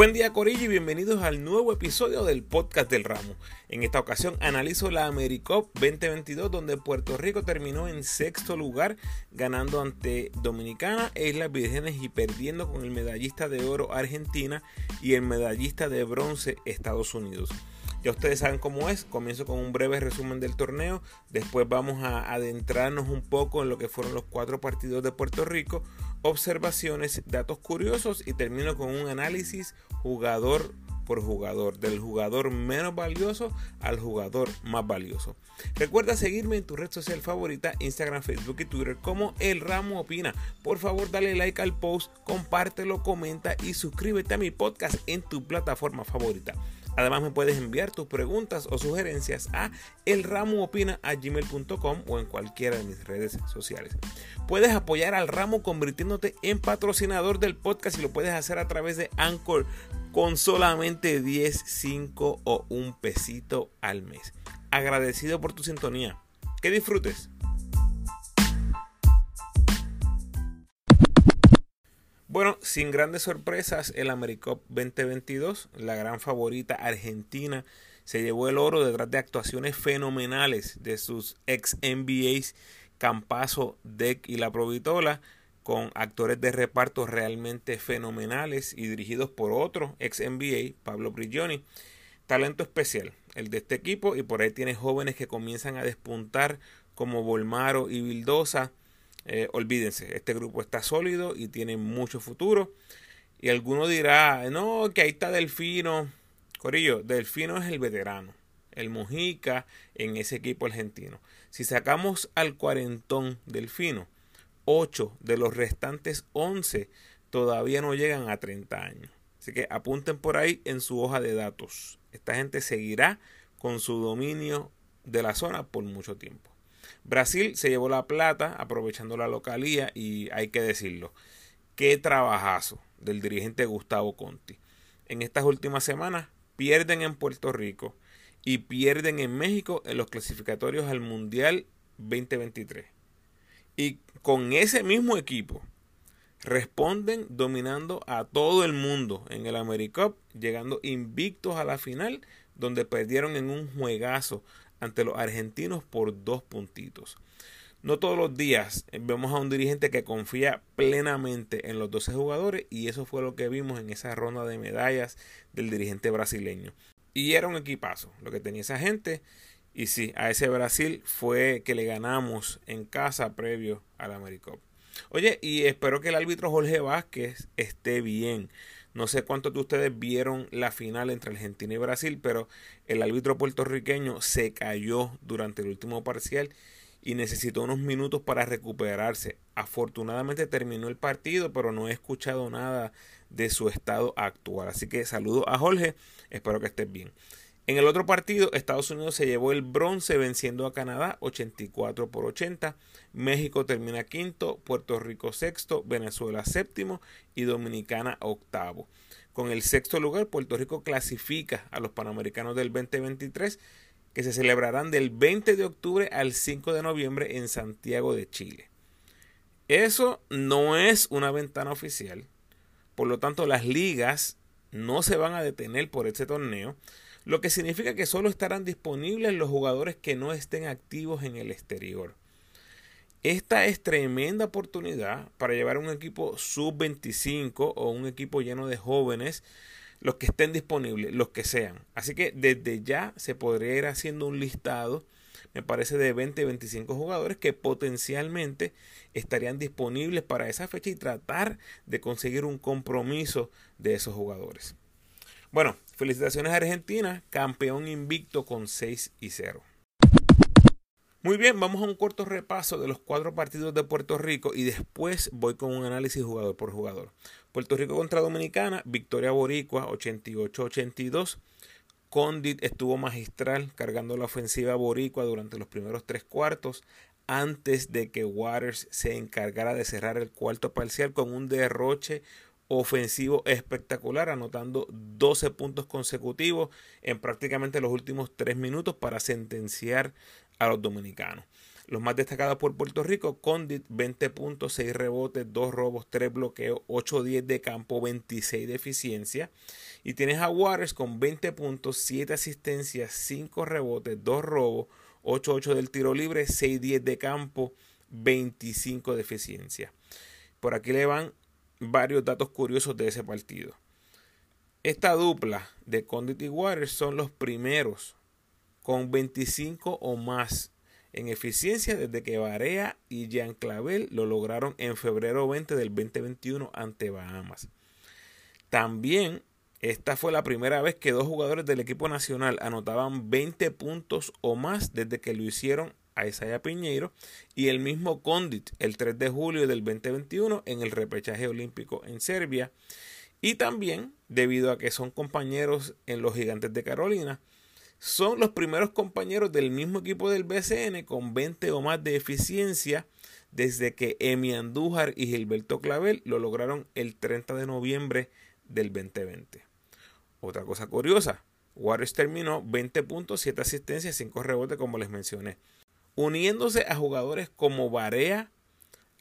Buen día Corillo y bienvenidos al nuevo episodio del podcast del ramo. En esta ocasión analizo la AmeriCup 2022 donde Puerto Rico terminó en sexto lugar ganando ante Dominicana e Islas Vírgenes y perdiendo con el medallista de oro Argentina y el medallista de bronce Estados Unidos. Ya ustedes saben cómo es, comienzo con un breve resumen del torneo, después vamos a adentrarnos un poco en lo que fueron los cuatro partidos de Puerto Rico, observaciones, datos curiosos y termino con un análisis jugador por jugador, del jugador menos valioso al jugador más valioso. Recuerda seguirme en tu red social favorita, Instagram, Facebook y Twitter como El Ramo Opina. Por favor, dale like al post, compártelo, comenta y suscríbete a mi podcast en tu plataforma favorita. Además me puedes enviar tus preguntas o sugerencias a elramoopina.gmail.com o en cualquiera de mis redes sociales. Puedes apoyar al ramo convirtiéndote en patrocinador del podcast y lo puedes hacer a través de Anchor con solamente 10, 5 o un pesito al mes. Agradecido por tu sintonía. Que disfrutes. Bueno, sin grandes sorpresas, el AmeriCup 2022, la gran favorita argentina, se llevó el oro detrás de actuaciones fenomenales de sus ex NBAs Campazo, Deck y La Provitola, con actores de reparto realmente fenomenales y dirigidos por otro ex NBA, Pablo Prigioni. Talento especial el de este equipo y por ahí tiene jóvenes que comienzan a despuntar como Volmaro y Vildosa eh, olvídense, este grupo está sólido y tiene mucho futuro. Y alguno dirá, no, que ahí está Delfino. Corillo, Delfino es el veterano, el Mojica en ese equipo argentino. Si sacamos al cuarentón Delfino, 8 de los restantes 11 todavía no llegan a 30 años. Así que apunten por ahí en su hoja de datos. Esta gente seguirá con su dominio de la zona por mucho tiempo. Brasil se llevó la plata aprovechando la localía y hay que decirlo, qué trabajazo del dirigente Gustavo Conti. En estas últimas semanas pierden en Puerto Rico y pierden en México en los clasificatorios al Mundial 2023. Y con ese mismo equipo responden dominando a todo el mundo en el AmeriCup, llegando invictos a la final, donde perdieron en un juegazo ante los argentinos por dos puntitos. No todos los días vemos a un dirigente que confía plenamente en los 12 jugadores y eso fue lo que vimos en esa ronda de medallas del dirigente brasileño. Y era un equipazo lo que tenía esa gente. Y sí, a ese Brasil fue que le ganamos en casa previo al AmeriCup. Oye, y espero que el árbitro Jorge Vázquez esté bien. No sé cuántos de ustedes vieron la final entre Argentina y Brasil, pero el árbitro puertorriqueño se cayó durante el último parcial y necesitó unos minutos para recuperarse. Afortunadamente terminó el partido, pero no he escuchado nada de su estado actual. Así que saludo a Jorge, espero que estés bien. En el otro partido, Estados Unidos se llevó el bronce venciendo a Canadá 84 por 80. México termina quinto, Puerto Rico sexto, Venezuela séptimo y Dominicana octavo. Con el sexto lugar, Puerto Rico clasifica a los Panamericanos del 2023 que se celebrarán del 20 de octubre al 5 de noviembre en Santiago de Chile. Eso no es una ventana oficial, por lo tanto las ligas no se van a detener por este torneo lo que significa que solo estarán disponibles los jugadores que no estén activos en el exterior. Esta es tremenda oportunidad para llevar un equipo sub-25 o un equipo lleno de jóvenes, los que estén disponibles, los que sean. Así que desde ya se podría ir haciendo un listado, me parece, de 20-25 jugadores que potencialmente estarían disponibles para esa fecha y tratar de conseguir un compromiso de esos jugadores. Bueno, felicitaciones a Argentina, campeón invicto con 6 y 0. Muy bien, vamos a un corto repaso de los cuatro partidos de Puerto Rico y después voy con un análisis jugador por jugador. Puerto Rico contra Dominicana, victoria boricua 88-82. Condit estuvo magistral cargando la ofensiva boricua durante los primeros tres cuartos antes de que Waters se encargara de cerrar el cuarto parcial con un derroche ofensivo espectacular, anotando 12 puntos consecutivos en prácticamente los últimos 3 minutos para sentenciar a los dominicanos. Los más destacados por Puerto Rico, Condit 20 puntos, 6 rebotes, 2 robos, 3 bloqueos, 8-10 de campo, 26 de eficiencia. Y tienes a Waters con 20 puntos, 7 asistencias, 5 rebotes, 2 robos, 8-8 del tiro libre, 6-10 de campo, 25 de eficiencia. Por aquí le van varios datos curiosos de ese partido. Esta dupla de Condit y Waters son los primeros con 25 o más en eficiencia desde que Barea y Jean Clavel lo lograron en febrero 20 del 2021 ante Bahamas. También esta fue la primera vez que dos jugadores del equipo nacional anotaban 20 puntos o más desde que lo hicieron a Isaiah Piñeiro y el mismo Condit el 3 de julio del 2021 en el repechaje olímpico en Serbia. Y también, debido a que son compañeros en los Gigantes de Carolina, son los primeros compañeros del mismo equipo del BCN con 20 o más de eficiencia desde que Emi Andújar y Gilberto Clavel lo lograron el 30 de noviembre del 2020. Otra cosa curiosa, Waters terminó 20 puntos, 7 asistencias, 5 rebotes como les mencioné, uniéndose a jugadores como Barea,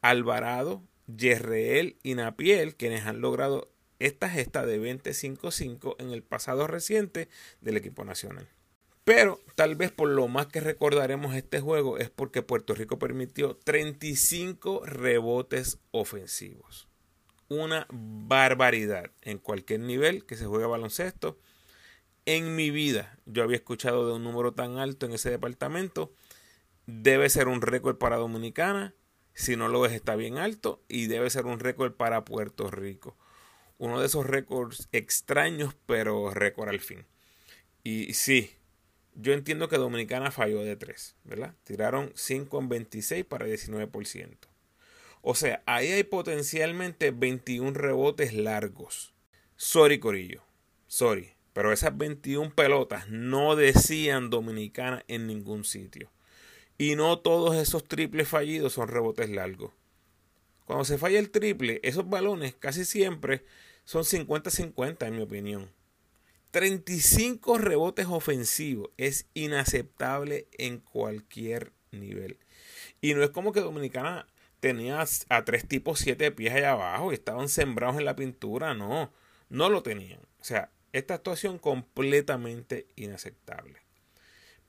Alvarado, Yerreel y Napiel, quienes han logrado esta gesta de 25-5 en el pasado reciente del equipo nacional. Pero tal vez por lo más que recordaremos este juego es porque Puerto Rico permitió 35 rebotes ofensivos. Una barbaridad en cualquier nivel que se juegue baloncesto. En mi vida yo había escuchado de un número tan alto en ese departamento. Debe ser un récord para Dominicana. Si no lo es, está bien alto. Y debe ser un récord para Puerto Rico. Uno de esos récords extraños, pero récord al fin. Y sí, yo entiendo que Dominicana falló de 3, ¿verdad? Tiraron 5 en 26 para 19%. O sea, ahí hay potencialmente 21 rebotes largos. Sorry, Corillo. Sorry. Pero esas 21 pelotas no decían Dominicana en ningún sitio. Y no todos esos triples fallidos son rebotes largos. Cuando se falla el triple, esos balones casi siempre son 50-50 en mi opinión. 35 rebotes ofensivos es inaceptable en cualquier nivel. Y no es como que Dominicana tenía a tres tipos siete pies allá abajo y estaban sembrados en la pintura. No, no lo tenían. O sea, esta actuación completamente inaceptable.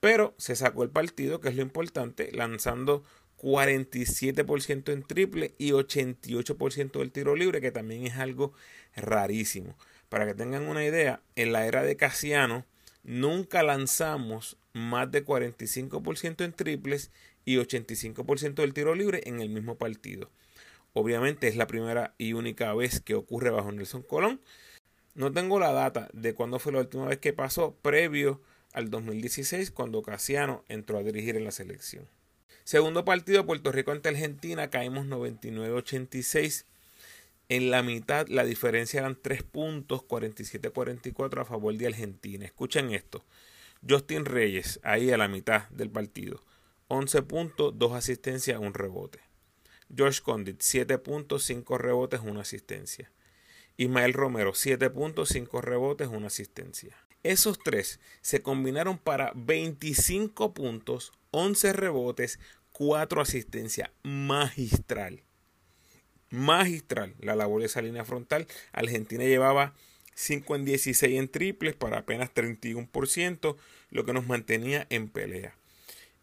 Pero se sacó el partido, que es lo importante, lanzando 47% en triple y 88% del tiro libre, que también es algo rarísimo. Para que tengan una idea, en la era de Casiano nunca lanzamos más de 45% en triples y 85% del tiro libre en el mismo partido. Obviamente es la primera y única vez que ocurre bajo Nelson Colón. No tengo la data de cuándo fue la última vez que pasó previo al 2016 cuando Casiano entró a dirigir en la selección. Segundo partido Puerto Rico ante Argentina caímos 99-86 en la mitad la diferencia eran 3 puntos, 47-44 a favor de Argentina. Escuchen esto. Justin Reyes, ahí a la mitad del partido. 11 puntos, 2 asistencias, 1 rebote. George Condit, 7 puntos, 5 rebotes, 1 asistencia. Ismael Romero, 7 puntos, 5 rebotes, 1 asistencia. Esos tres se combinaron para 25 puntos, 11 rebotes, 4 asistencias. Magistral magistral la labor de esa línea frontal. Argentina llevaba 5 en 16 en triples para apenas 31%, lo que nos mantenía en pelea.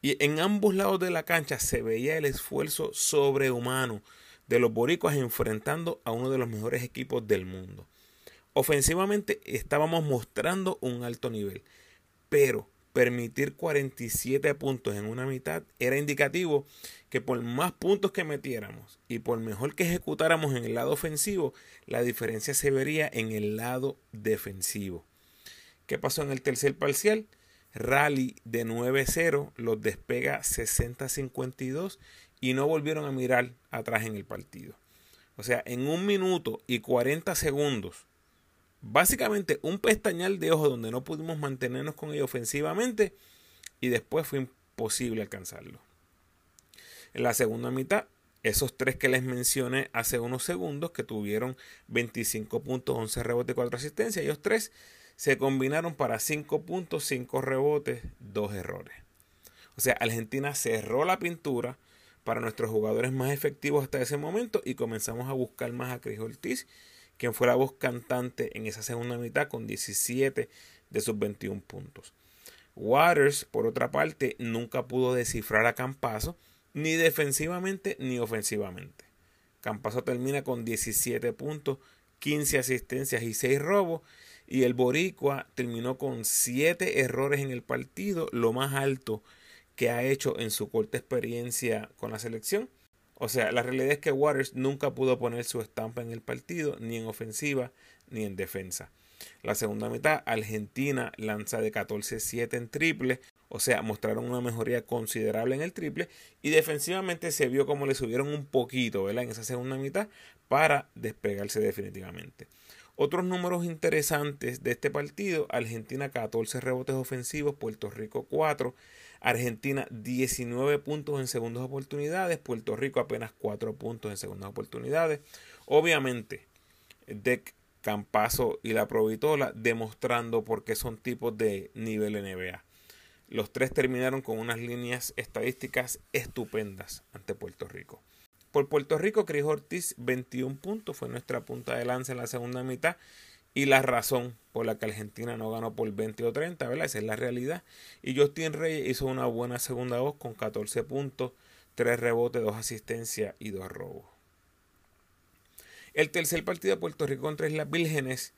Y en ambos lados de la cancha se veía el esfuerzo sobrehumano de los boricuas enfrentando a uno de los mejores equipos del mundo. Ofensivamente estábamos mostrando un alto nivel, pero permitir 47 puntos en una mitad era indicativo que por más puntos que metiéramos y por mejor que ejecutáramos en el lado ofensivo, la diferencia se vería en el lado defensivo. ¿Qué pasó en el tercer parcial? Rally de 9-0 los despega 60-52 y no volvieron a mirar atrás en el partido. O sea, en un minuto y 40 segundos Básicamente un pestañal de ojo donde no pudimos mantenernos con ellos ofensivamente y después fue imposible alcanzarlo. En la segunda mitad, esos tres que les mencioné hace unos segundos que tuvieron 25 puntos, 11 rebotes, 4 asistencias, ellos tres se combinaron para 5 puntos, 5 rebotes, 2 errores. O sea, Argentina cerró la pintura para nuestros jugadores más efectivos hasta ese momento y comenzamos a buscar más a Cris Ortiz, quien fue la voz cantante en esa segunda mitad con 17 de sus 21 puntos. Waters, por otra parte, nunca pudo descifrar a Campazo, ni defensivamente ni ofensivamente. Campazo termina con 17 puntos, 15 asistencias y 6 robos, y el Boricua terminó con 7 errores en el partido, lo más alto que ha hecho en su corta experiencia con la selección. O sea, la realidad es que Waters nunca pudo poner su estampa en el partido, ni en ofensiva ni en defensa. La segunda mitad, Argentina lanza de 14-7 en triple, o sea, mostraron una mejoría considerable en el triple y defensivamente se vio como le subieron un poquito, ¿verdad? En esa segunda mitad para despegarse definitivamente. Otros números interesantes de este partido, Argentina 14 rebotes ofensivos, Puerto Rico 4, Argentina 19 puntos en segundas oportunidades, Puerto Rico apenas 4 puntos en segundas oportunidades. Obviamente, Deck Campazo y la Provitola demostrando por qué son tipos de nivel NBA. Los tres terminaron con unas líneas estadísticas estupendas ante Puerto Rico. Por Puerto Rico, Cris Ortiz, 21 puntos, fue nuestra punta de lanza en la segunda mitad. Y la razón por la que Argentina no ganó por 20 o 30, ¿verdad? Esa es la realidad. Y Justin Reyes hizo una buena segunda voz con 14 puntos, 3 rebotes, 2 asistencias y 2 robos. El tercer partido de Puerto Rico contra Islas Vírgenes,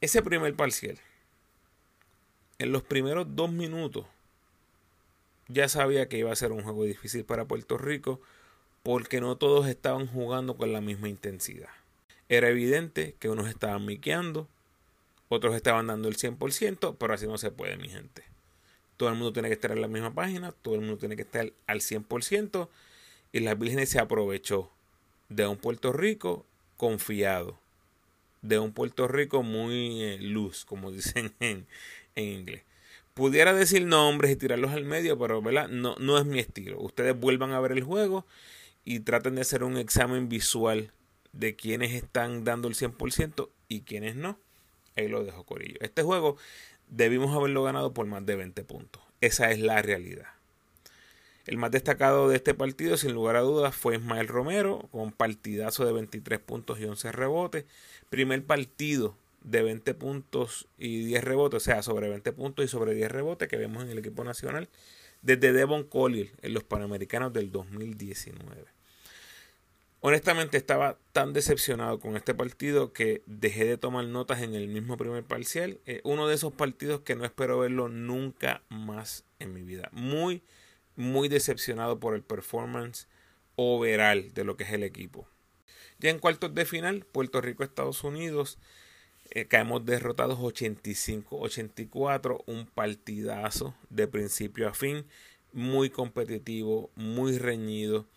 ese primer parcial, en los primeros dos minutos, ya sabía que iba a ser un juego difícil para Puerto Rico porque no todos estaban jugando con la misma intensidad. Era evidente que unos estaban miqueando, otros estaban dando el 100%, pero así no se puede, mi gente. Todo el mundo tiene que estar en la misma página, todo el mundo tiene que estar al 100%, y las vírgenes se aprovechó de un Puerto Rico confiado, de un Puerto Rico muy eh, luz, como dicen en, inglés. Pudiera decir nombres y tirarlos al medio, pero ¿verdad? No, no es mi estilo. Ustedes vuelvan a ver el juego y traten de hacer un examen visual de quienes están dando el 100% y quienes no. Ahí lo dejo Corillo. Este juego debimos haberlo ganado por más de 20 puntos. Esa es la realidad. El más destacado de este partido, sin lugar a dudas, fue Ismael Romero, con partidazo de 23 puntos y 11 rebotes. Primer partido de 20 puntos y 10 rebotes, o sea, sobre 20 puntos y sobre 10 rebotes que vemos en el equipo nacional desde Devon Collier en los Panamericanos del 2019. Honestamente estaba tan decepcionado con este partido que dejé de tomar notas en el mismo primer parcial. Eh, uno de esos partidos que no espero verlo nunca más en mi vida. Muy muy decepcionado por el performance overall de lo que es el equipo. Ya en cuartos de final, Puerto Rico, Estados Unidos, eh, caemos derrotados 85-84, un partidazo de principio a fin, muy competitivo, muy reñido.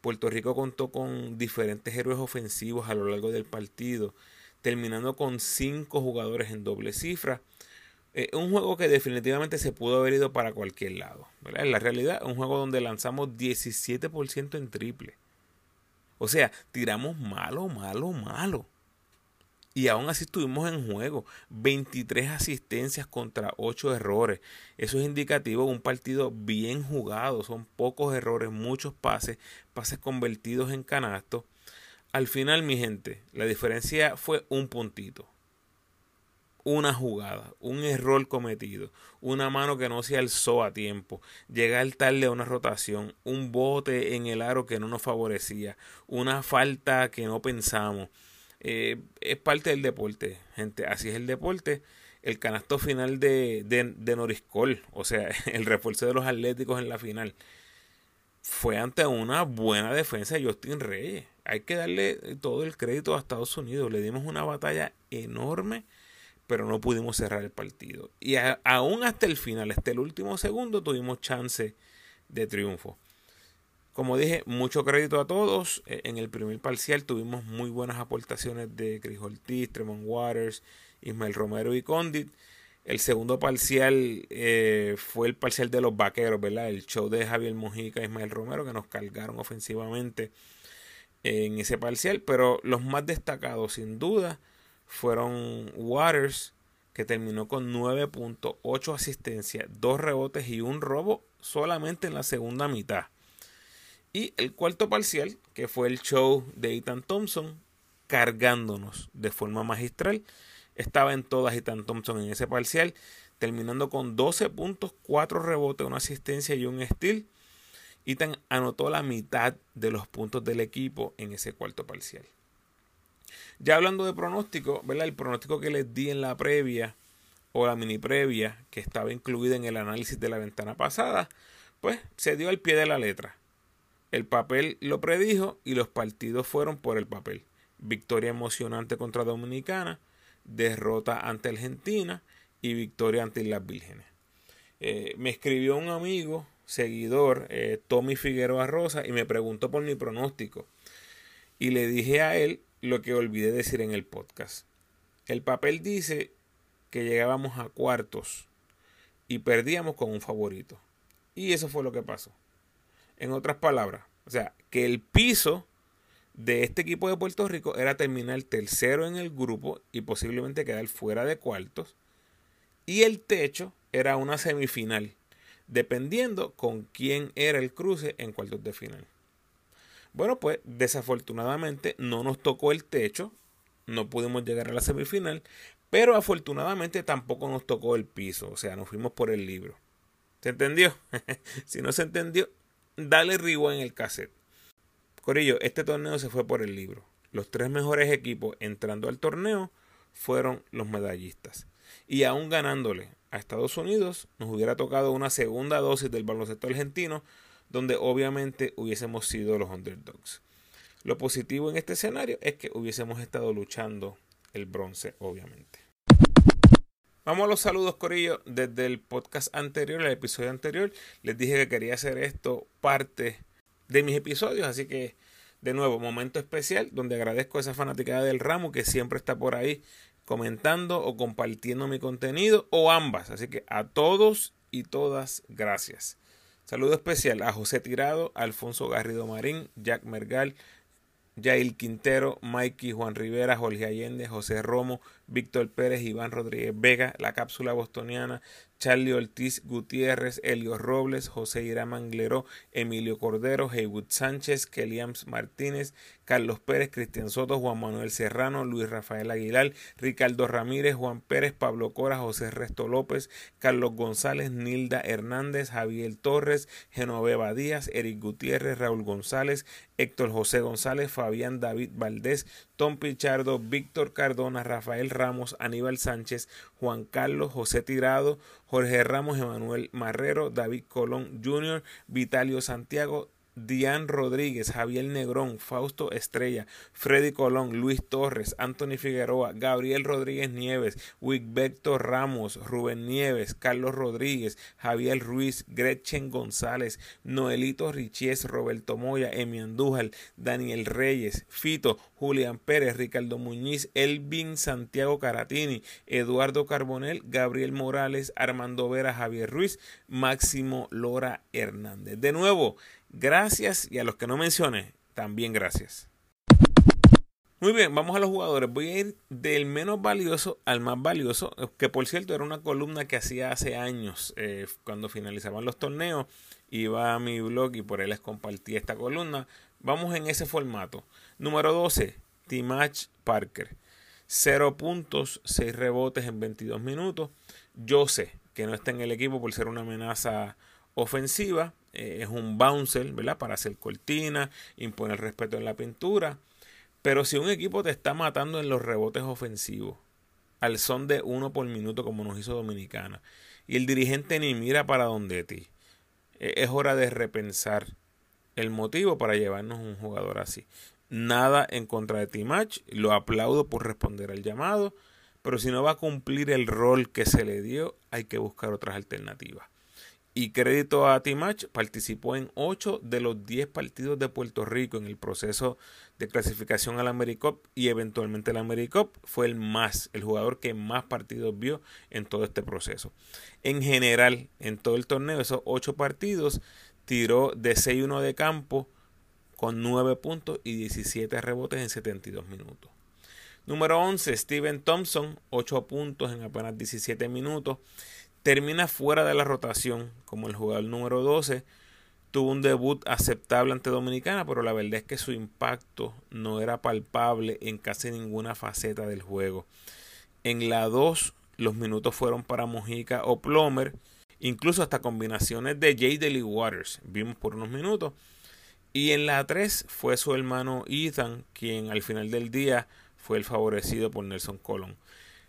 Puerto Rico contó con diferentes héroes ofensivos a lo largo del partido, terminando con cinco jugadores en doble cifra eh, un juego que definitivamente se pudo haber ido para cualquier lado. En la realidad, un juego donde lanzamos 17% en triple. O sea, tiramos malo, malo, malo. Y aún así estuvimos en juego. 23 asistencias contra 8 errores. Eso es indicativo de un partido bien jugado. Son pocos errores, muchos pases, pases convertidos en canasto. Al final, mi gente, la diferencia fue un puntito una jugada, un error cometido, una mano que no se alzó a tiempo, llegar tarde a una rotación, un bote en el aro que no nos favorecía, una falta que no pensamos. Eh, es parte del deporte, gente. Así es el deporte. El canasto final de, de, de Noriscol, o sea, el refuerzo de los Atléticos en la final, fue ante una buena defensa de Justin Reyes. Hay que darle todo el crédito a Estados Unidos. Le dimos una batalla enorme pero no pudimos cerrar el partido. Y aún hasta el final, hasta el último segundo, tuvimos chance de triunfo. Como dije, mucho crédito a todos. E, en el primer parcial tuvimos muy buenas aportaciones de Chris Ortiz, Tremont Waters, Ismael Romero y Condit. El segundo parcial eh, fue el parcial de los vaqueros, ¿verdad? El show de Javier Mojica y Ismael Romero que nos cargaron ofensivamente en ese parcial. Pero los más destacados, sin duda, fueron Waters, que terminó con 9.8 asistencias, 2 rebotes y un robo solamente en la segunda mitad. Y el cuarto parcial, que fue el show de Ethan Thompson, cargándonos de forma magistral. Estaba en todas Ethan Thompson en ese parcial, terminando con 12 puntos, 4 rebotes, una asistencia y un steal. Ethan anotó la mitad de los puntos del equipo en ese cuarto parcial. Ya hablando de pronóstico, ¿verdad? El pronóstico que les di en la previa o la mini previa que estaba incluida en el análisis de la ventana pasada, pues se dio al pie de la letra. El papel lo predijo y los partidos fueron por el papel. Victoria emocionante contra Dominicana, derrota ante Argentina y victoria ante las Vírgenes. Eh, me escribió un amigo, seguidor, eh, Tommy Figueroa Rosa, y me preguntó por mi pronóstico. Y le dije a él lo que olvidé decir en el podcast. El papel dice que llegábamos a cuartos y perdíamos con un favorito. Y eso fue lo que pasó. En otras palabras, o sea, que el piso de este equipo de Puerto Rico era terminar tercero en el grupo y posiblemente quedar fuera de cuartos. Y el techo era una semifinal, dependiendo con quién era el cruce en cuartos de final. Bueno, pues desafortunadamente no nos tocó el techo, no pudimos llegar a la semifinal, pero afortunadamente tampoco nos tocó el piso, o sea, nos fuimos por el libro. ¿Se entendió? si no se entendió, dale en el cassette. Corillo, este torneo se fue por el libro. Los tres mejores equipos entrando al torneo fueron los medallistas. Y aún ganándole a Estados Unidos, nos hubiera tocado una segunda dosis del baloncesto argentino, donde obviamente hubiésemos sido los underdogs. Lo positivo en este escenario es que hubiésemos estado luchando el bronce, obviamente. Vamos a los saludos, Corillo. Desde el podcast anterior, el episodio anterior, les dije que quería hacer esto parte de mis episodios. Así que, de nuevo, momento especial donde agradezco a esa fanaticada del ramo que siempre está por ahí comentando o compartiendo mi contenido o ambas. Así que a todos y todas, gracias. Saludo especial a José Tirado, Alfonso Garrido Marín, Jack Mergal, Yail Quintero, Mikey, Juan Rivera, Jorge Allende, José Romo, Víctor Pérez, Iván Rodríguez Vega, La Cápsula Bostoniana, Charlie Ortiz Gutiérrez, Elio Robles, José Irán Mangleró, Emilio Cordero, Heywood Sánchez, Keliams Martínez, Carlos Pérez, Cristian Soto, Juan Manuel Serrano, Luis Rafael Aguilar, Ricardo Ramírez, Juan Pérez, Pablo Cora, José Resto López, Carlos González, Nilda Hernández, Javier Torres, Genoveva Díaz, Eric Gutiérrez, Raúl González, Héctor José González, Fabián David Valdés, Tom Pichardo, Víctor Cardona, Rafael Ramos, Aníbal Sánchez, Juan Carlos, José Tirado, Jorge Ramos, Emanuel Marrero, David Colón Jr., Vitalio Santiago, Diane Rodríguez, Javier Negrón, Fausto Estrella, Freddy Colón, Luis Torres, Anthony Figueroa, Gabriel Rodríguez Nieves, Wigberto Ramos, Rubén Nieves, Carlos Rodríguez, Javier Ruiz, Gretchen González, Noelito Richies, Roberto Moya, Emi Andújar, Daniel Reyes, Fito, Julián Pérez, Ricardo Muñiz, Elvin Santiago Caratini, Eduardo Carbonel, Gabriel Morales, Armando Vera, Javier Ruiz, Máximo Lora Hernández. De nuevo, Gracias y a los que no mencioné, también gracias. Muy bien, vamos a los jugadores. Voy a ir del menos valioso al más valioso, que por cierto era una columna que hacía hace años, eh, cuando finalizaban los torneos. Iba a mi blog y por ahí les compartí esta columna. Vamos en ese formato. Número 12, Timach Parker. 0 puntos, 6 rebotes en 22 minutos. Yo sé que no está en el equipo por ser una amenaza ofensiva, eh, es un bouncer, ¿verdad? Para hacer cortina, imponer respeto en la pintura. Pero si un equipo te está matando en los rebotes ofensivos, al son de uno por minuto como nos hizo Dominicana, y el dirigente ni mira para donde ti, e, es hora de repensar el motivo para llevarnos un jugador así. Nada en contra de Timach, lo aplaudo por responder al llamado, pero si no va a cumplir el rol que se le dio, hay que buscar otras alternativas. Y crédito a Timach, participó en 8 de los 10 partidos de Puerto Rico en el proceso de clasificación al AmeriCup y eventualmente al AmeriCup. Fue el más, el jugador que más partidos vio en todo este proceso. En general, en todo el torneo, esos 8 partidos, tiró de 6-1 de campo con 9 puntos y 17 rebotes en 72 minutos. Número 11, Steven Thompson, 8 puntos en apenas 17 minutos. termina fuera de la rotación como el jugador número 12. Tuvo un debut aceptable ante Dominicana, pero la verdad es que su impacto no era palpable en casi ninguna faceta del juego. En la 2 los minutos fueron para Mojica o Plomer, incluso hasta combinaciones de J. Deli Waters, vimos por unos minutos. Y en la 3 fue su hermano Ethan, quien al final del día fue el favorecido por Nelson Colón.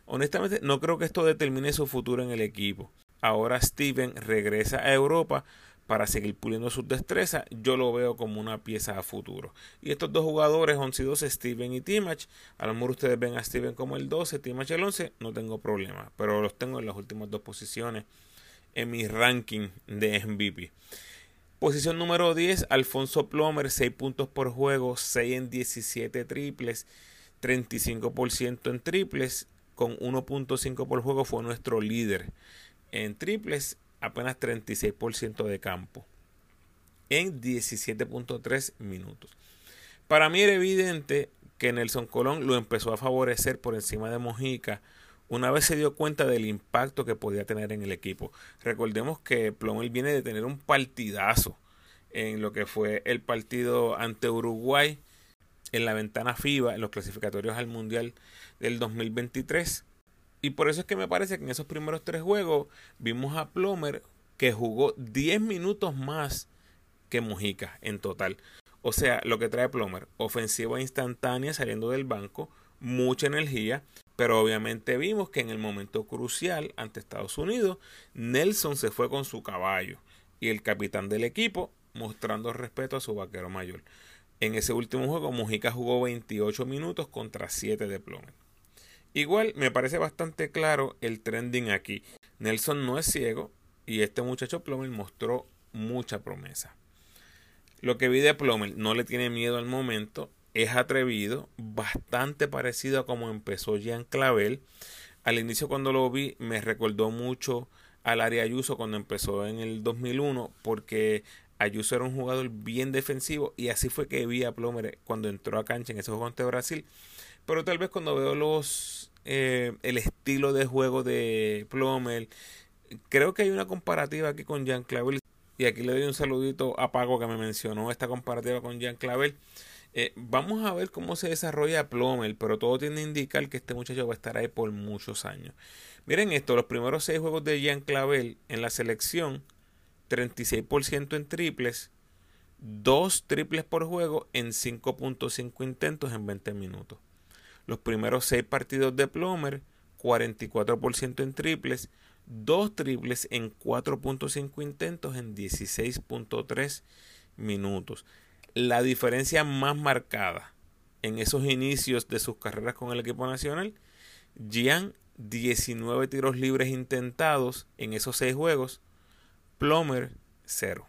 Honestamente, no creo que esto determine su futuro en el equipo. Ahora Steven regresa a Europa para seguir puliendo sus destrezas, yo lo veo como una pieza a futuro. Y estos dos jugadores, 11 y 12, Steven y Timach, a lo mejor ustedes ven a Steven como el 12, Timach el 11, no tengo problema, pero los tengo en las últimas dos posiciones en mi ranking de MVP. Posición número 10, Alfonso Plomer, 6 puntos por juego, 6 en 17 triples, 35% en triples, con 1.5 por juego fue nuestro líder en triples apenas 36% de campo en 17.3 minutos. Para mí era evidente que Nelson Colón lo empezó a favorecer por encima de Mojica una vez se dio cuenta del impacto que podía tener en el equipo. Recordemos que Plomel viene de tener un partidazo en lo que fue el partido ante Uruguay en la ventana FIBA, en los clasificatorios al Mundial del 2023. Y por eso es que me parece que en esos primeros tres juegos vimos a Plomer que jugó 10 minutos más que Mujica en total. O sea, lo que trae Plomer, ofensiva instantánea saliendo del banco, mucha energía, pero obviamente vimos que en el momento crucial ante Estados Unidos, Nelson se fue con su caballo y el capitán del equipo mostrando respeto a su vaquero mayor. En ese último juego, Mujica jugó 28 minutos contra 7 de Plomer. Igual me parece bastante claro el trending aquí. Nelson no es ciego y este muchacho Plomer mostró mucha promesa. Lo que vi de Plomer no le tiene miedo al momento, es atrevido, bastante parecido a como empezó Jean Clavel. Al inicio cuando lo vi me recordó mucho al área Ayuso cuando empezó en el 2001 porque Ayuso era un jugador bien defensivo y así fue que vi a Plomer cuando entró a cancha en ese juego ante Brasil pero tal vez cuando veo los eh, el estilo de juego de Plomer, creo que hay una comparativa aquí con Jean Clavel. Y aquí le doy un saludito a Paco que me mencionó esta comparativa con Jean Clavel. Eh, vamos a ver cómo se desarrolla Plomer, pero todo tiende a indicar que este muchacho va a estar ahí por muchos años. Miren esto, los primeros seis juegos de Jean Clavel en la selección, 36% en triples, dos triples por juego en 5.5 intentos en 20 minutos. Los primeros seis partidos de Plomer, 44% en triples, dos triples en 4.5 intentos en 16.3 minutos. La diferencia más marcada en esos inicios de sus carreras con el equipo nacional, Gian 19 tiros libres intentados en esos seis juegos, Plomer 0.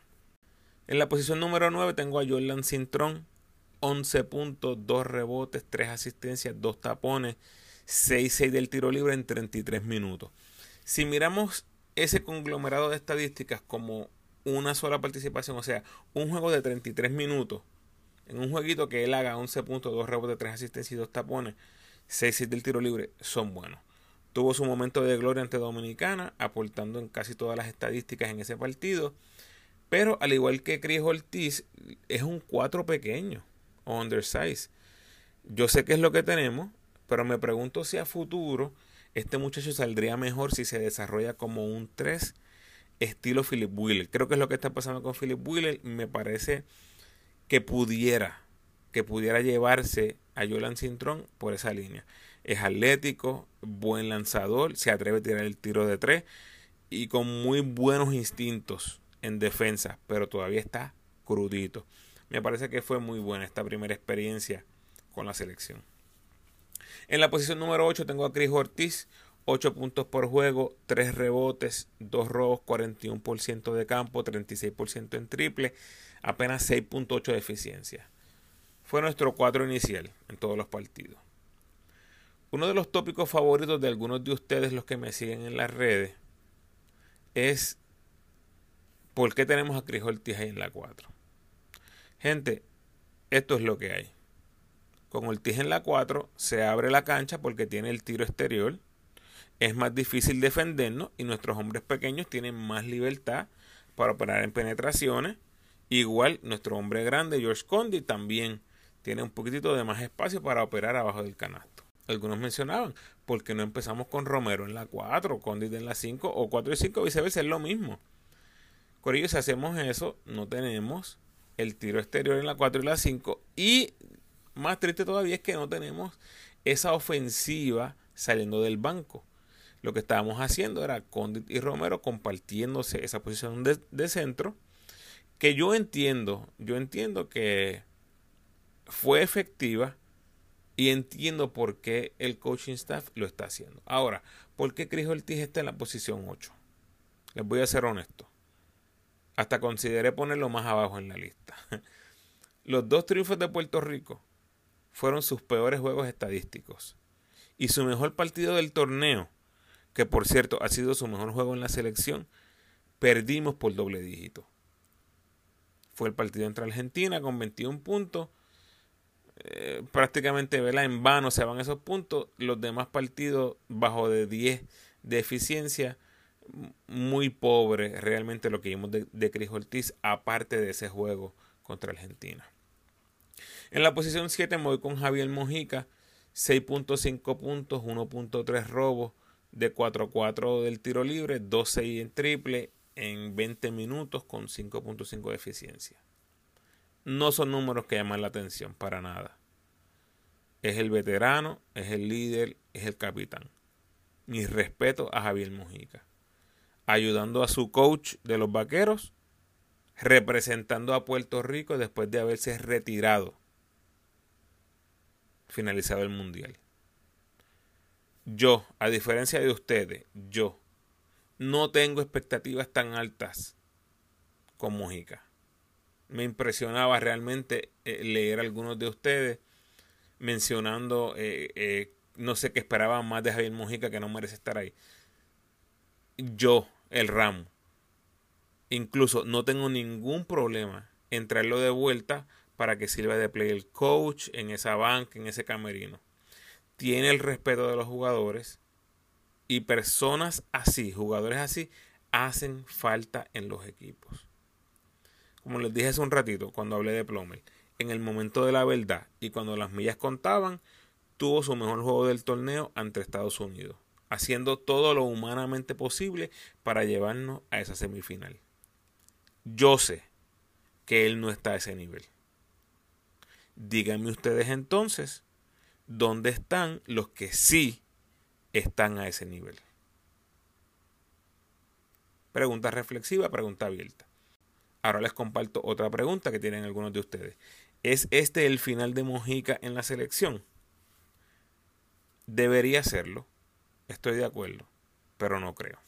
En la posición número 9 tengo a Jordan Cintrón 11 puntos, 2 rebotes, 3 asistencias, 2 tapones, 6-6 del tiro libre en 33 minutos. Si miramos ese conglomerado de estadísticas como una sola participación, o sea, un juego de 33 minutos, en un jueguito que él haga 11 puntos, 2 rebotes, 3 asistencias y 2 tapones, 6-6 del tiro libre, son buenos. Tuvo su momento de gloria ante Dominicana, aportando en casi todas las estadísticas en ese partido. Pero al igual que Chris Ortiz, es un 4 pequeño undersize. Yo sé que es lo que tenemos, pero me pregunto si a futuro este muchacho saldría mejor si se desarrolla como un 3 estilo Philip Wheeler. Creo que es lo que está pasando con Philip Wheeler. Me parece que pudiera, que pudiera llevarse a Jolan Cintrón por esa línea. Es atlético, buen lanzador, se atreve a tirar el tiro de 3 y con muy buenos instintos en defensa, pero todavía está crudito. Me parece que fue muy buena esta primera experiencia con la selección. En la posición número 8 tengo a Chris Ortiz, 8 puntos por juego, 3 rebotes, 2 robos, 41% de campo, 36% en triple, apenas 6.8 de eficiencia. Fue nuestro cuadro inicial en todos los partidos. Uno de los tópicos favoritos de algunos de ustedes, los que me siguen en las redes, es ¿por qué tenemos a Chris Ortiz ahí en la 4? Gente, esto es lo que hay. Con Ortiz en la 4 se abre la cancha porque tiene el tiro exterior es más difícil defendernos y nuestros hombres pequeños tienen más libertad para operar en penetraciones. Igual nuestro hombre grande, George Condi, también tiene un poquitito de más espacio para operar abajo del canasto. Algunos mencionaban, ¿por qué no empezamos con Romero en la 4, Condit en la 5 o 4 y 5? Viceversa, es lo mismo. Con ellos, si hacemos eso, no tenemos el tiro exterior en la 4 y la 5. Y más triste todavía es que no tenemos esa ofensiva saliendo del banco. Lo que estábamos haciendo era Condit y Romero compartiéndose esa posición de, centro. Que yo entiendo, yo entiendo que fue efectiva y entiendo por qué el coaching staff lo está haciendo. Ahora, ¿por qué Chris Ortiz está en la posición 8? Les voy a ser honesto. Hasta consideré ponerlo más abajo en la lista. Los dos triunfos de Puerto Rico fueron sus peores juegos estadísticos. Y su mejor partido del torneo, que por cierto ha sido su mejor juego en la selección, perdimos por doble dígito. Fue el partido entre Argentina con 21 puntos eh, prácticamente ¿verdad? en vano se van esos puntos. Los demás partidos bajo de 10 de eficiencia, muy pobre realmente lo que vimos de, de Cris Ortiz, aparte de ese juego contra Argentina. En la posición 7 me voy con Javier Mojica, 6.5 puntos, 1.3 robos, de 4-4 del tiro libre, 2-6 en triple en 20 minutos con 5.5 de eficiencia no son números que llaman la atención para nada. Es el veterano, es el líder, es el capitán. Mi respeto a Javier Mujica. Ayudando a su coach de los vaqueros, representando a Puerto Rico después de haberse retirado, finalizado el mundial. Yo, a diferencia de ustedes, yo no tengo expectativas tan altas con Mujica me impresionaba realmente eh, leer algunos de ustedes mencionando, eh, eh, no sé, que esperaban más de Javier Mojica que no merece estar ahí. Yo, el ramo, incluso no tengo ningún problema en traerlo de vuelta para que sirva de player coach en esa banca, en ese camerino. Tiene el respeto de los jugadores y personas así, jugadores así, hacen falta en los equipos como les dije hace un ratito cuando hablé de Plomer, en el momento de la verdad y cuando las millas contaban, tuvo su mejor juego del torneo ante Estados Unidos, haciendo todo lo humanamente posible para llevarnos a esa semifinal. Yo sé que él no está a ese nivel. Díganme ustedes entonces, ¿dónde están los que sí están a ese nivel? Pregunta reflexiva, pregunta abierta. Ahora les comparto otra pregunta que tienen algunos de ustedes. ¿Es este el final de Mojica en la selección? Debería serlo. Estoy de acuerdo, pero no creo.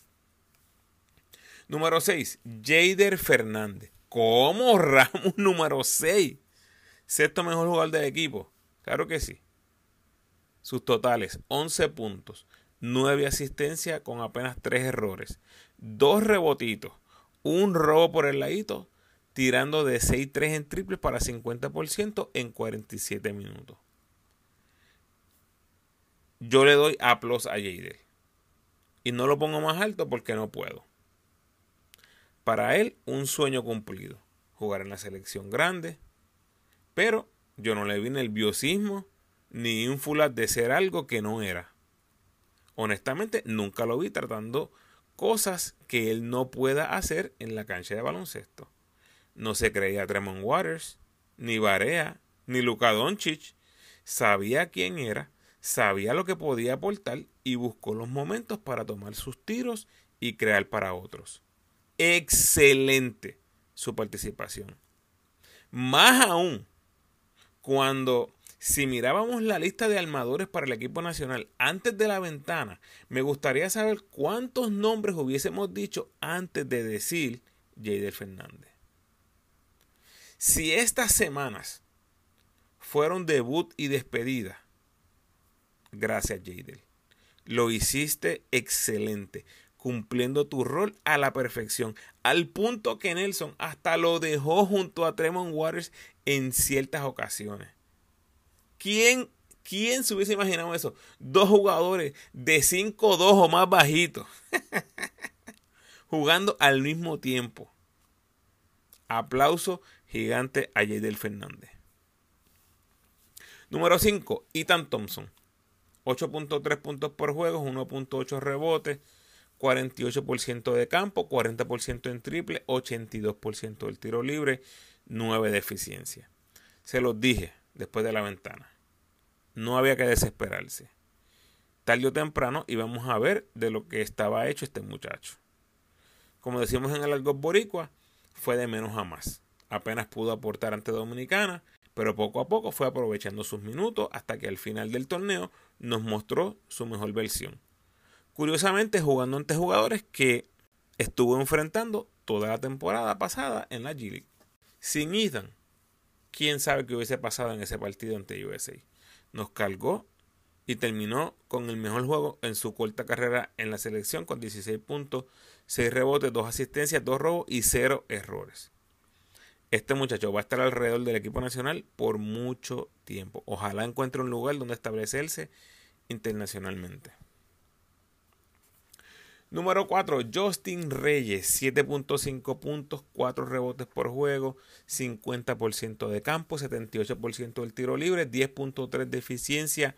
Número 6. Jader Fernández. ¿Cómo Ramos número 6? Sexto mejor jugador del equipo. Claro que sí. Sus totales, 11 puntos, 9 asistencias con apenas 3 errores, 2 rebotitos, un robo por el ladito, tirando de 6-3 en triple para 50% en 47 minutos. Yo le doy aplos a Jader. Y no lo pongo más alto porque no puedo. Para él, un sueño cumplido. Jugar en la selección grande. Pero yo no le vi nerviosismo ni un fulat de ser algo que no era. Honestamente, nunca lo vi tratando cosas que él no pueda hacer en la cancha de baloncesto. No se creía Tremont Waters, ni Barea, ni Luka Doncic. Sabía quién era, sabía lo que podía aportar y buscó los momentos para tomar sus tiros y crear para otros. Excelente su participación. Más aún, cuando si mirábamos la lista de armadores para el equipo nacional antes de la ventana, me gustaría saber cuántos nombres hubiésemos dicho antes de decir Jader Fernández. Si estas semanas fueron debut y despedida, gracias Jader. Lo hiciste excelente, cumpliendo tu rol a la perfección, al punto que Nelson hasta lo dejó junto a Tremont Waters en ciertas ocasiones. ¿Quién ¿Quién se hubiese imaginado eso? Dos jugadores de 5-2 o más bajitos. jugando al mismo tiempo. Aplauso gigante a Jadel Fernández. Número 5, Ethan Thompson. 8.3 puntos por juego, 1.8 rebotes, 48% de campo, 40% en triple, 82% del tiro libre, 9 de eficiencia. Se los dije después de la ventana. No había que desesperarse. Tarde o temprano íbamos a ver de lo que estaba hecho este muchacho. Como decimos en el argot boricua, fue de menos a más. Apenas pudo aportar ante Dominicana, pero poco a poco fue aprovechando sus minutos hasta que al final del torneo nos mostró su mejor versión. Curiosamente jugando ante jugadores que estuvo enfrentando toda la temporada pasada en la G League. Sin Ethan, quién sabe qué hubiese pasado en ese partido ante USA. Nos cargó y terminó con el mejor juego en su corta carrera en la selección con 16 puntos, 6 rebotes, 2 asistencias, 2 robos y 0 errores. Este muchacho va a estar alrededor del equipo nacional por mucho tiempo. Ojalá encuentre un lugar donde establecerse internacionalmente. Número 4, Justin Reyes, 7.5 puntos, 4 rebotes por juego, 50% de campo, 78% del tiro libre, 10.3 de eficiencia,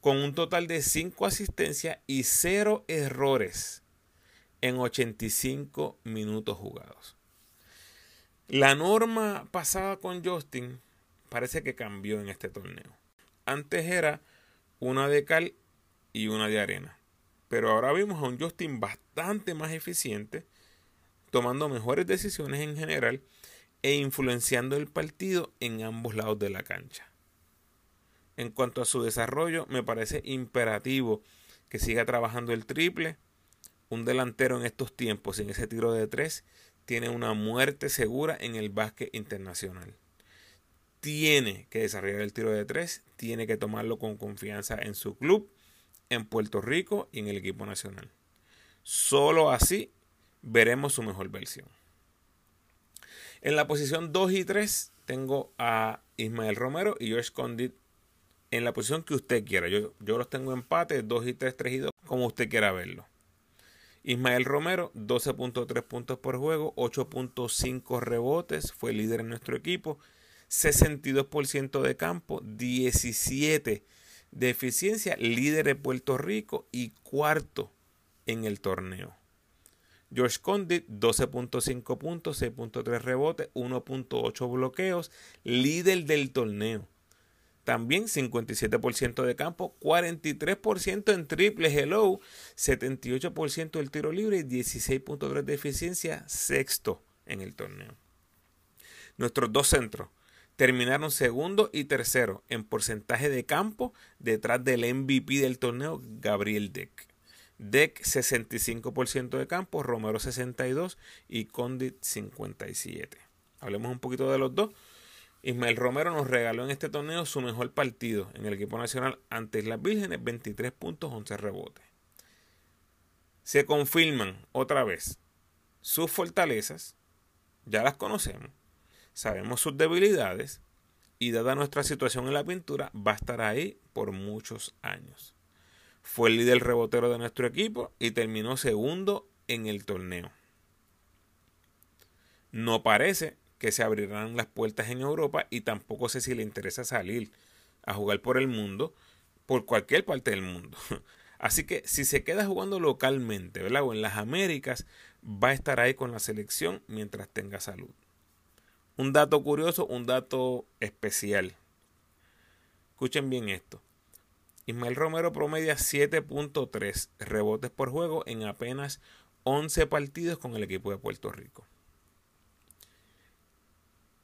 con un total de 5 asistencias y 0 errores en 85 minutos jugados. La norma pasada con Justin parece que cambió en este torneo. Antes era una de cal y una de arena. Pero ahora vimos a un Justin bastante más eficiente, tomando mejores decisiones en general e influenciando el partido en ambos lados de la cancha. En cuanto a su desarrollo, me parece imperativo que siga trabajando el triple. Un delantero en estos tiempos sin ese tiro de tres tiene una muerte segura en el básquet internacional. Tiene que desarrollar el tiro de tres, tiene que tomarlo con confianza en su club en Puerto Rico y en el equipo nacional. Solo así veremos su mejor versión. En la posición 2 y 3 tengo a Ismael Romero y George Condit en la posición que usted quiera. Yo, yo los tengo empate 2 y 3, 3 y 2, como usted quiera verlo. Ismael Romero, 12.3 puntos por juego, 8.5 rebotes, fue líder en nuestro equipo, 62% de campo, 17 de eficiencia, líder de Puerto Rico y cuarto en el torneo. George Condit, 12.5 puntos, 6.3 rebotes, 1.8 bloqueos, líder del torneo. También 57% de campo, 43% en triple hello, 78% del tiro libre y 16.3 de eficiencia, sexto en el torneo. Nuestros dos centros, terminaron segundo y tercero en porcentaje de campo detrás del MVP del torneo, Gabriel Deck. Deck 65% de campo, Romero 62 y Condit 57. Hablemos un poquito de los dos. Ismael Romero nos regaló en este torneo su mejor partido en el equipo nacional ante las Vírgenes, 23 puntos, 11 rebotes. Se confirman otra vez sus fortalezas, ya las conocemos, sabemos sus debilidades y dada nuestra situación en la pintura, va a estar ahí por muchos años. Fue el líder rebotero de nuestro equipo y terminó segundo en el torneo. No parece que se abrirán las puertas en Europa y tampoco sé si le interesa salir a jugar por el mundo, por cualquier parte del mundo. Así que si se queda jugando localmente, ¿verdad? O en las Américas, va a estar ahí con la selección mientras tenga salud. Un dato curioso, un dato especial. Escuchen bien esto. Ismael Romero promedia 7.3 rebotes por juego en apenas 11 partidos con el equipo de Puerto Rico.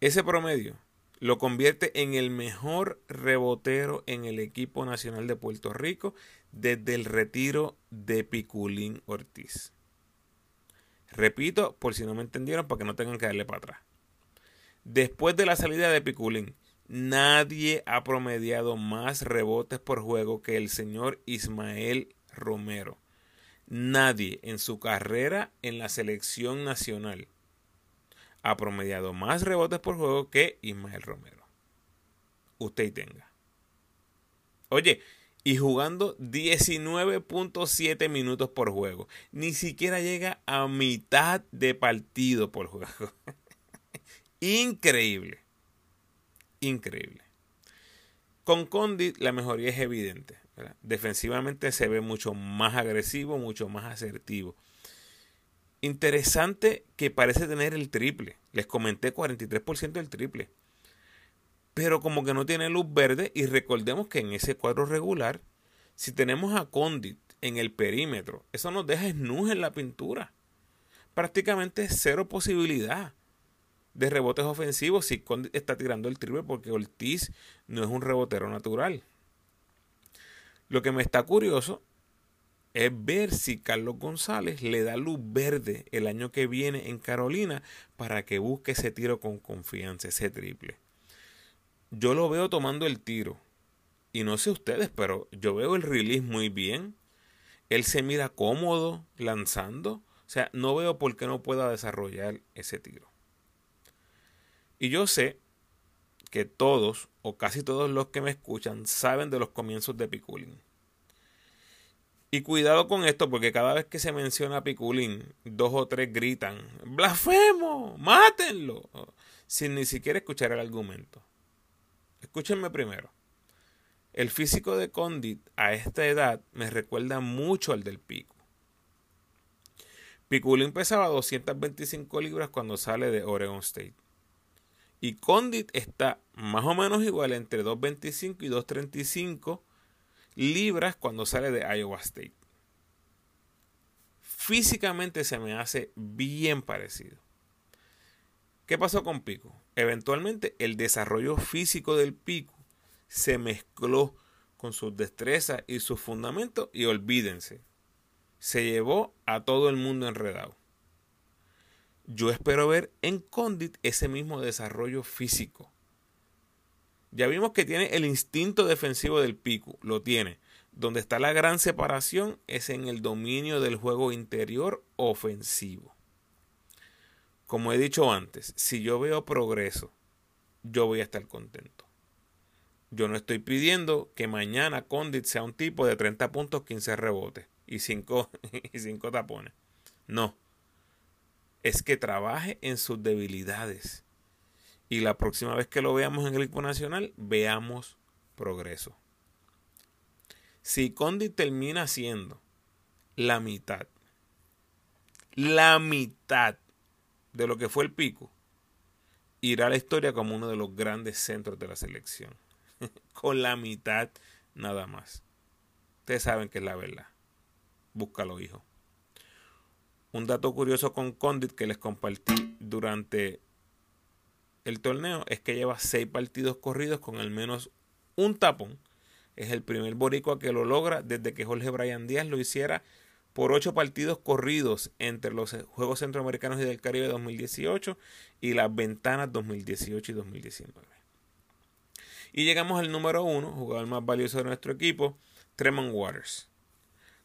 Ese promedio lo convierte en el mejor rebotero en el equipo nacional de Puerto Rico desde el retiro de Piculín Ortiz. Repito, por si no me entendieron, para que no tengan que darle para atrás. Después de la salida de Piculín, nadie ha promediado más rebotes por juego que el señor Ismael Romero. Nadie en su carrera en la selección nacional ha promediado más rebotes por juego que Ismael Romero. Usted tenga. Oye, y jugando 19.7 minutos por juego. Ni siquiera llega a mitad de partido por juego. Increíble. Increíble. Con Condit la mejoría es evidente. Defensivamente se ve mucho más agresivo, mucho más asertivo. Interesante que parece tener el triple. Les comenté 43% del triple pero como que no tiene luz verde y recordemos que en ese cuadro regular, si tenemos a Condit en el perímetro, eso nos deja snus en la pintura. Prácticamente cero posibilidad de rebotes ofensivos si está tirando el triple porque Ortiz no es un rebotero natural. Lo que me está curioso es ver si Carlos González le da luz verde el año que viene en Carolina para que busque ese tiro con confianza, ese triple yo lo veo tomando el tiro. Y no sé ustedes, pero yo veo el release muy bien. Él se mira cómodo lanzando. O sea, no veo por qué no pueda desarrollar ese tiro. Y yo sé que todos o casi todos los que me escuchan saben de los comienzos de Piculín. Y cuidado con esto porque cada vez que se menciona a Piculín, dos o tres gritan, blasfemo, mátenlo, sin ni siquiera escuchar el argumento. Escúchenme primero. El físico de Condit a esta edad me recuerda mucho al del Pico. Piculín pesaba 225 libras cuando sale de Oregon State. Y Condit está más o menos igual entre 225 y 235 libras cuando sale de Iowa State. Físicamente se me hace bien parecido. ¿Qué pasó con Pico? Eventualmente el desarrollo físico del Pico se mezcló con sus destrezas y sus fundamentos y olvídense, se llevó a todo el mundo enredado. Yo espero ver en Condit ese mismo desarrollo físico. Ya vimos que tiene el instinto defensivo del Pico, lo tiene. Donde está la gran separación es en el dominio del juego interior ofensivo como he dicho antes, si yo veo progreso, yo voy a estar contento. Yo no estoy pidiendo que mañana Condit sea un tipo de 30 puntos, 15 rebotes y 5 y cinco tapones. No. Es que trabaje en sus debilidades. Y la próxima vez que lo veamos en el equipo nacional, veamos progreso. Si Condit termina siendo la mitad, la mitad de lo que fue el pico, irá a la historia como uno de los grandes centros de la selección. Con la mitad nada más. Ustedes saben que es la verdad. Búscalo, hijo. Un dato curioso con Condit que les compartí durante el torneo es que lleva seis partidos corridos con al menos un tapón. Es el primer boricua que lo logra desde que Jorge Brian Díaz lo hiciera por ocho partidos corridos entre los Juegos Centroamericanos y del Caribe 2018 y las ventanas 2018 y 2019. Y llegamos al número uno, jugador más valioso de nuestro equipo, Tremont Waters.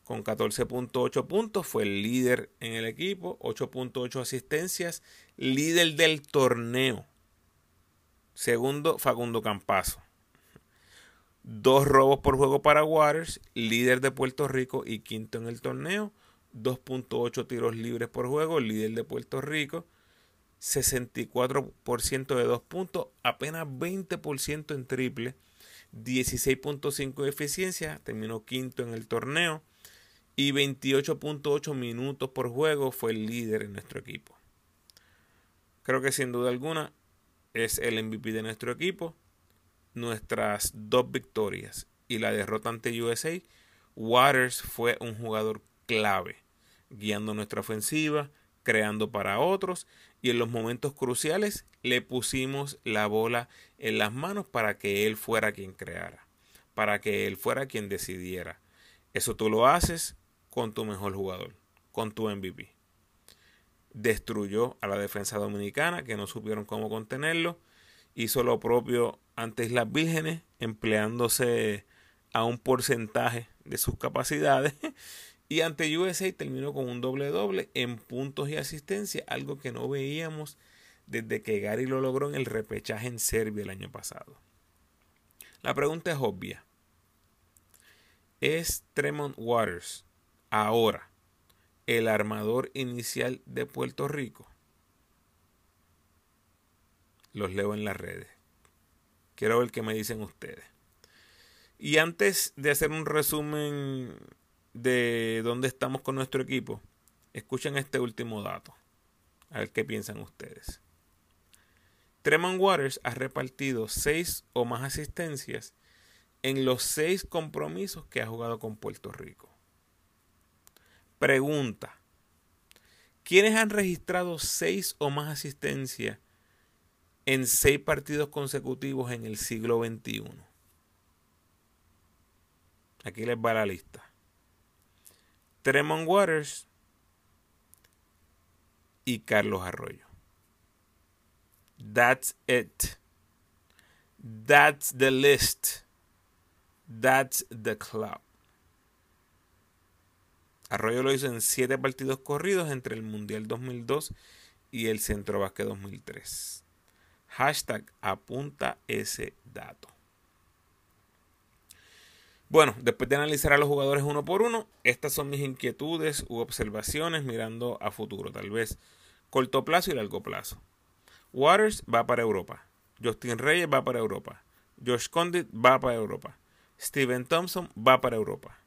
Con 14.8 puntos fue el líder en el equipo, 8.8 asistencias, líder del torneo. Segundo, Facundo Campazo. Dos robos por juego para Waters, líder de Puerto Rico y quinto en el torneo. 2.8 tiros libres por juego, líder de Puerto Rico. 64% de dos puntos, apenas 20% en triple. 16.5 de eficiencia, terminó quinto en el torneo. Y 28.8 minutos por juego fue el líder en nuestro equipo. Creo que sin duda alguna es el MVP de nuestro equipo nuestras dos victorias y la derrota ante USA, Waters fue un jugador clave, guiando nuestra ofensiva, creando para otros y en los momentos cruciales le pusimos la bola en las manos para que él fuera quien creara, para que él fuera quien decidiera. Eso tú lo haces con tu mejor jugador, con tu MVP. Destruyó a la defensa dominicana que no supieron cómo contenerlo hizo lo propio ante Islas Vírgenes, empleándose a un porcentaje de sus capacidades. Y ante USA terminó con un doble doble en puntos y asistencia, algo que no veíamos desde que Gary lo logró en el repechaje en Serbia el año pasado. La pregunta es obvia. ¿Es Tremont Waters ahora el armador inicial de Puerto Rico? Los leo en las redes. Quiero ver qué me dicen ustedes. Y antes de hacer un resumen de dónde estamos con nuestro equipo, escuchen este último dato. A ver qué piensan ustedes. Tremont Waters ha repartido seis o más asistencias en los seis compromisos que ha jugado con Puerto Rico. Pregunta. ¿Quiénes han registrado seis o más asistencias en seis partidos consecutivos en el siglo XXI? Aquí les va la lista. Tremont Waters y Carlos Arroyo. That's it. That's the list. That's the club. Arroyo lo hizo en siete partidos corridos entre el Mundial 2002 y el Centro Básquet 2003. Hashtag apunta ese dato. Bueno, después de analizar a los jugadores uno por uno, estas son mis inquietudes u observaciones mirando a futuro, tal vez corto plazo y largo plazo. Waters va para Europa. Justin Reyes va para Europa. Josh Condit va para Europa. Steven Thompson va para Europa.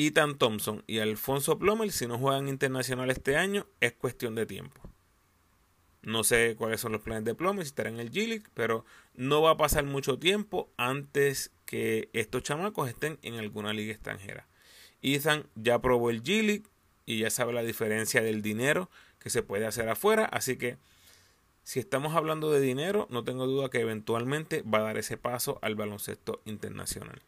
Ethan Thompson y Alfonso Plomer, si no juegan internacional este año, es cuestión de tiempo. No sé cuáles son los planes de Plomer, si estará en el G-League, pero no va a pasar mucho tiempo antes que estos chamacos estén en alguna liga extranjera. Ethan ya probó el G-League y ya sabe la diferencia del dinero que se puede hacer afuera, así que si estamos hablando de dinero, no tengo duda que eventualmente va a dar ese paso al baloncesto internacional.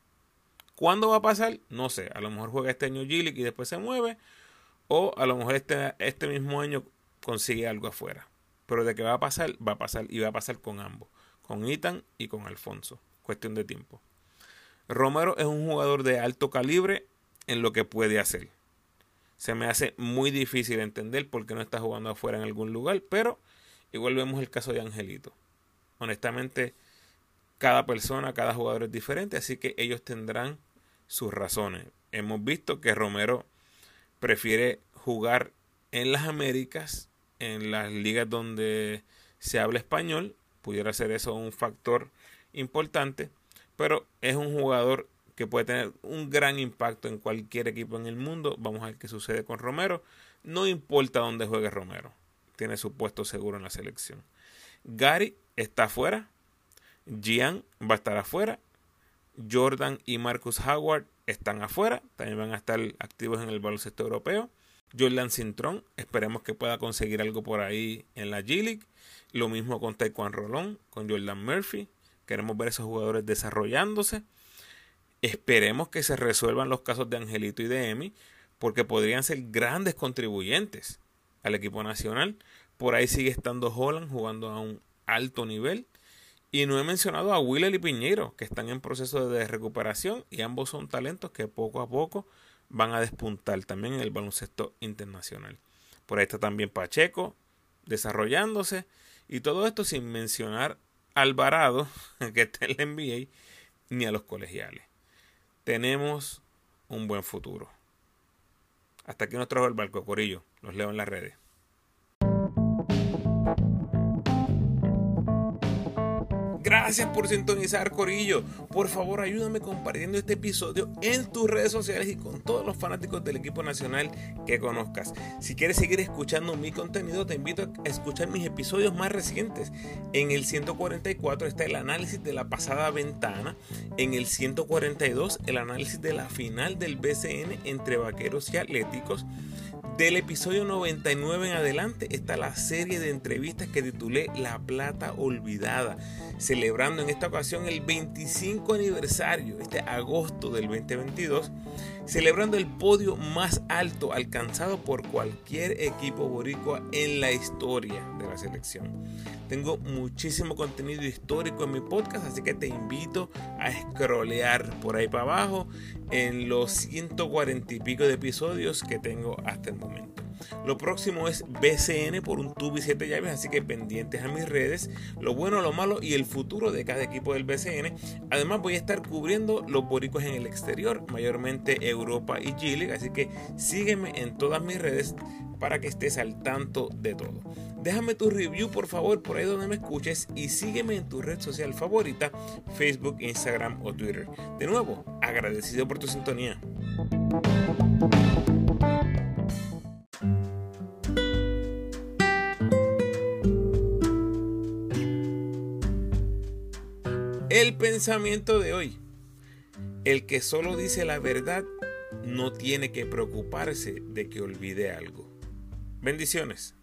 ¿Cuándo va a pasar? No sé. A lo mejor juega este año G-League y después se mueve. O a lo mejor este, este mismo año consigue algo afuera. Pero de que va a pasar, va a pasar y va a pasar con ambos. Con Ethan y con Alfonso. Cuestión de tiempo. Romero es un jugador de alto calibre en lo que puede hacer. Se me hace muy difícil entender por qué no está jugando afuera en algún lugar. Pero Igual vemos el caso de Angelito. Honestamente, cada persona, cada jugador es diferente, así que ellos tendrán sus razones. Hemos visto que Romero prefiere jugar en las Américas, en las ligas donde se habla español, pudiera ser eso un factor importante, pero es un jugador que puede tener un gran impacto en cualquier equipo en el mundo. Vamos a ver qué sucede con Romero. No importa dónde juegue Romero tiene su puesto seguro en la selección. Gary está afuera. Gian va a estar afuera. Jordan y Marcus Howard están afuera. También van a estar activos en el baloncesto europeo. Jordan Cintrón, esperemos que pueda conseguir algo por ahí en la G-League. Lo mismo con Taekwondo Rolón, con Jordan Murphy. Queremos ver esos jugadores desarrollándose. Esperemos que se resuelvan los casos de Angelito y de Emi, porque podrían ser grandes contribuyentes al equipo nacional. Por ahí sigue estando Holland jugando a un alto nivel. Y no he mencionado a Willer y Piñero, que están en proceso de recuperación y ambos son talentos que poco a poco van a despuntar también en el baloncesto internacional. Por ahí está también Pacheco desarrollándose y todo esto sin mencionar Alvarado, que está en la NBA, ni a los colegiales. Tenemos un buen futuro. Hasta aquí nos trajo el barco, Corillo. Los leo en las redes. Gracias por sintonizar, Corillo. Por favor, ayúdame compartiendo este episodio en tus redes sociales y con todos los fanáticos del equipo nacional que conozcas. Si quieres seguir escuchando mi contenido, te invito a escuchar mis episodios más recientes. En el 144 está el análisis de la pasada ventana. En el 142, el análisis de la final del BCN entre vaqueros y atléticos. Del episodio 99 en adelante está la serie de entrevistas que titulé La Plata Olvidada, celebrando en esta ocasión el 25 aniversario, este agosto del 2022, celebrando el podio más alto alcanzado por cualquier equipo boricua en la historia de la selección. Tengo muchísimo contenido histórico en mi podcast, así que te invito a scrollear por ahí para abajo en los 140 y pico de episodios que tengo hasta el momento. Lo próximo es BCN por un tubo y siete llaves, así que pendientes a mis redes, lo bueno, lo malo y el futuro de cada equipo del BCN. Además voy a estar cubriendo los boricos en el exterior, mayormente Europa y Chile, así que sígueme en todas mis redes para que estés al tanto de todo. Déjame tu review por favor por ahí donde me escuches y sígueme en tu red social favorita, Facebook, Instagram o Twitter. De nuevo, agradecido por tu sintonía. El pensamiento de hoy. El que solo dice la verdad no tiene que preocuparse de que olvide algo. Bendiciones.